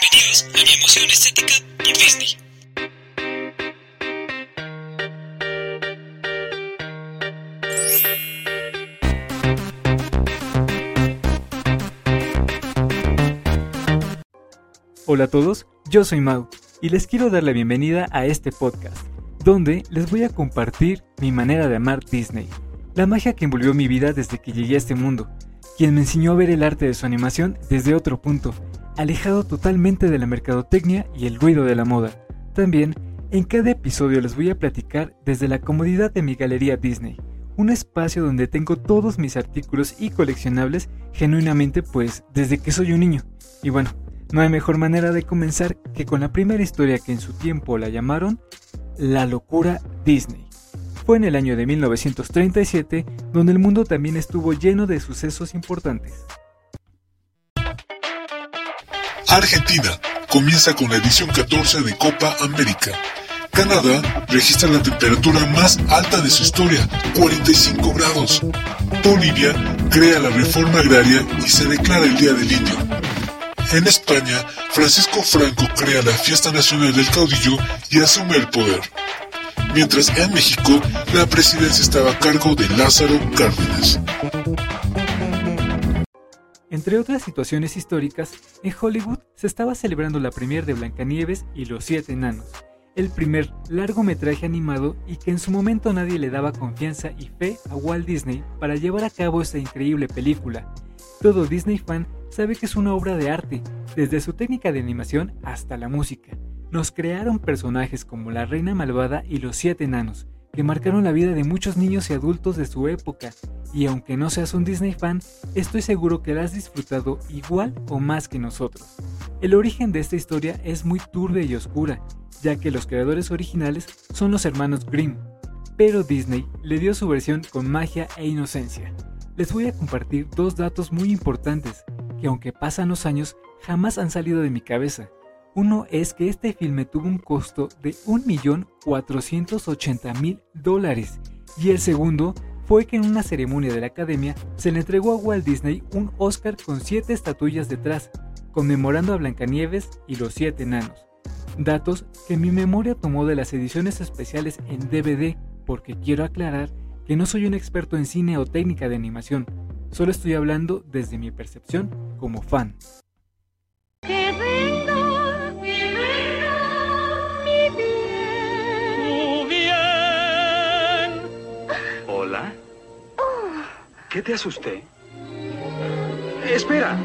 Bienvenidos a mi emoción estética por Disney. Hola a todos, yo soy Mau y les quiero dar la bienvenida a este podcast, donde les voy a compartir mi manera de amar Disney, la magia que envolvió mi vida desde que llegué a este mundo, quien me enseñó a ver el arte de su animación desde otro punto, alejado totalmente de la mercadotecnia y el ruido de la moda. También, en cada episodio les voy a platicar desde la comodidad de mi galería Disney, un espacio donde tengo todos mis artículos y coleccionables genuinamente pues desde que soy un niño. Y bueno, no hay mejor manera de comenzar que con la primera historia que en su tiempo la llamaron La locura Disney. Fue en el año de 1937 donde el mundo también estuvo lleno de sucesos importantes. Argentina comienza con la edición 14 de Copa América. Canadá registra la temperatura más alta de su historia, 45 grados. Bolivia crea la reforma agraria y se declara el Día del Indio. En España, Francisco Franco crea la Fiesta Nacional del Caudillo y asume el poder. Mientras en México, la presidencia estaba a cargo de Lázaro Cárdenas. Entre otras situaciones históricas, en Hollywood se estaba celebrando la premier de Blancanieves y los Siete Enanos, el primer largometraje animado y que en su momento nadie le daba confianza y fe a Walt Disney para llevar a cabo esta increíble película. Todo Disney fan sabe que es una obra de arte, desde su técnica de animación hasta la música. Nos crearon personajes como la Reina Malvada y los Siete Enanos, que marcaron la vida de muchos niños y adultos de su época, y aunque no seas un Disney fan, estoy seguro que la has disfrutado igual o más que nosotros. El origen de esta historia es muy turbia y oscura, ya que los creadores originales son los hermanos Grimm, pero Disney le dio su versión con magia e inocencia. Les voy a compartir dos datos muy importantes, que aunque pasan los años, jamás han salido de mi cabeza. Uno es que este filme tuvo un costo de 1.480.000 dólares y el segundo fue que en una ceremonia de la academia se le entregó a Walt Disney un Oscar con siete estatuillas detrás, conmemorando a Blancanieves y los siete enanos. Datos que mi memoria tomó de las ediciones especiales en DVD, porque quiero aclarar que no soy un experto en cine o técnica de animación, solo estoy hablando desde mi percepción como fan. ¿Qué te asusté? Espera.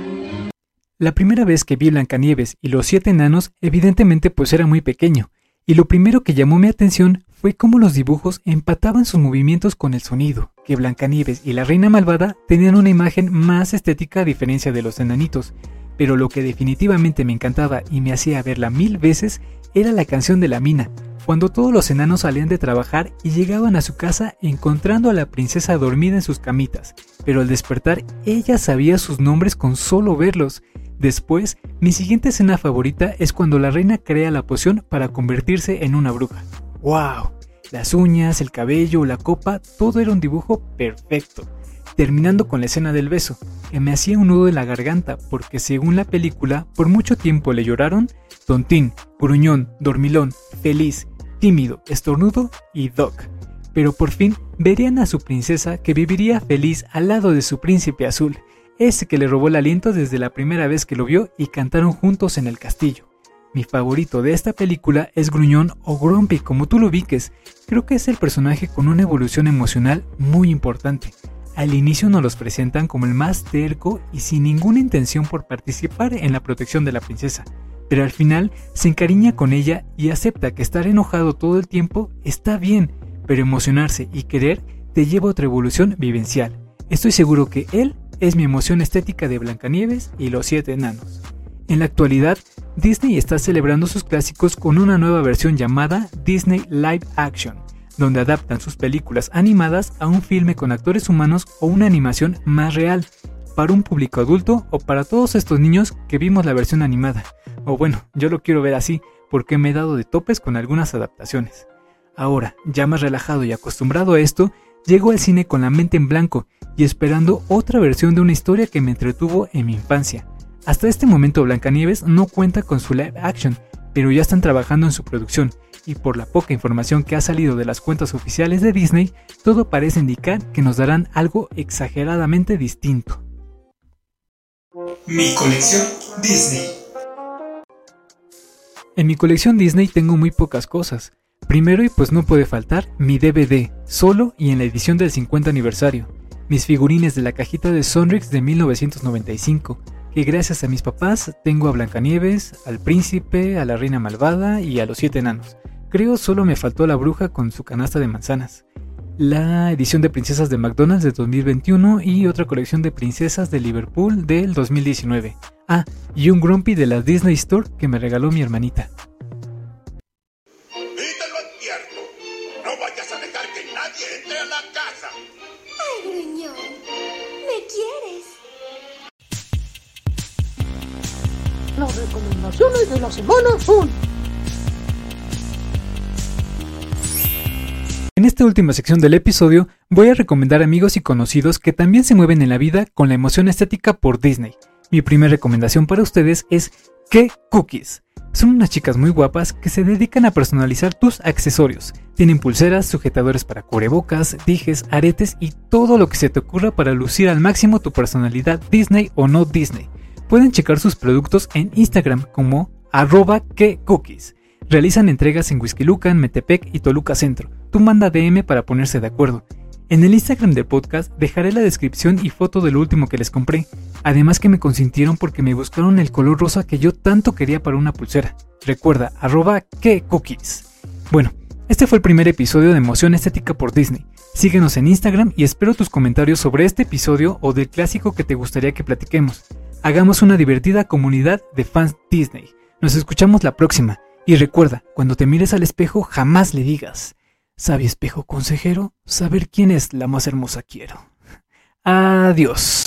La primera vez que vi Blancanieves y los siete enanos, evidentemente pues era muy pequeño, y lo primero que llamó mi atención fue cómo los dibujos empataban sus movimientos con el sonido, que Blancanieves y la Reina Malvada tenían una imagen más estética a diferencia de los enanitos, pero lo que definitivamente me encantaba y me hacía verla mil veces era la canción de la mina, cuando todos los enanos salían de trabajar y llegaban a su casa encontrando a la princesa dormida en sus camitas, pero al despertar ella sabía sus nombres con solo verlos. Después, mi siguiente escena favorita es cuando la reina crea la poción para convertirse en una bruja. ¡Wow! Las uñas, el cabello, la copa, todo era un dibujo perfecto. Terminando con la escena del beso, me hacía un nudo en la garganta porque según la película, por mucho tiempo le lloraron tontín, gruñón, dormilón, feliz, tímido, estornudo y Doc. Pero por fin verían a su princesa que viviría feliz al lado de su príncipe azul, ese que le robó el aliento desde la primera vez que lo vio y cantaron juntos en el castillo. Mi favorito de esta película es Gruñón o Grumpy, como tú lo ubiques. Creo que es el personaje con una evolución emocional muy importante. Al inicio nos los presentan como el más terco y sin ninguna intención por participar en la protección de la princesa, pero al final se encariña con ella y acepta que estar enojado todo el tiempo está bien, pero emocionarse y querer te lleva a otra evolución vivencial. Estoy seguro que él es mi emoción estética de Blancanieves y los siete enanos. En la actualidad, Disney está celebrando sus clásicos con una nueva versión llamada Disney Live Action, donde adaptan sus películas animadas a un filme con actores humanos o una animación más real, para un público adulto o para todos estos niños que vimos la versión animada. O bueno, yo lo quiero ver así, porque me he dado de topes con algunas adaptaciones. Ahora, ya más relajado y acostumbrado a esto, llego al cine con la mente en blanco y esperando otra versión de una historia que me entretuvo en mi infancia. Hasta este momento Blancanieves no cuenta con su live action, pero ya están trabajando en su producción, y por la poca información que ha salido de las cuentas oficiales de Disney, todo parece indicar que nos darán algo exageradamente distinto. Mi colección Disney. En mi colección Disney tengo muy pocas cosas. Primero y pues no puede faltar mi DVD, solo y en la edición del 50 aniversario. Mis figurines de la cajita de Sonrix de 1995, que gracias a mis papás tengo a Blancanieves, al príncipe, a la reina malvada y a los siete enanos. Creo solo me faltó la bruja con su canasta de manzanas. La edición de princesas de McDonald's de 2021 y otra colección de princesas de Liverpool del 2019. Ah, y un Grumpy de la Disney Store que me regaló mi hermanita. Y te lo advierto, no vayas a dejar que nadie entre a la casa. Ay, gruñón, ¿me quieres? Las recomendaciones de la semana son En esta última sección del episodio voy a recomendar amigos y conocidos que también se mueven en la vida con la emoción estética por Disney. Mi primera recomendación para ustedes es Que Cookies. Son unas chicas muy guapas que se dedican a personalizar tus accesorios. Tienen pulseras, sujetadores para cubrebocas, dijes, aretes y todo lo que se te ocurra para lucir al máximo tu personalidad Disney o no Disney. Pueden checar sus productos en Instagram como arroba que cookies. Realizan entregas en Huizquilucan, Metepec y Toluca Centro. Tú manda DM para ponerse de acuerdo. En el Instagram del podcast dejaré la descripción y foto de lo último que les compré. Además que me consintieron porque me buscaron el color rosa que yo tanto quería para una pulsera. Recuerda, arroba que cookies. Bueno, este fue el primer episodio de Emoción Estética por Disney. Síguenos en Instagram y espero tus comentarios sobre este episodio o del clásico que te gustaría que platiquemos. Hagamos una divertida comunidad de fans Disney. Nos escuchamos la próxima. Y recuerda, cuando te mires al espejo, jamás le digas, Sabe espejo consejero, saber quién es la más hermosa quiero. Adiós.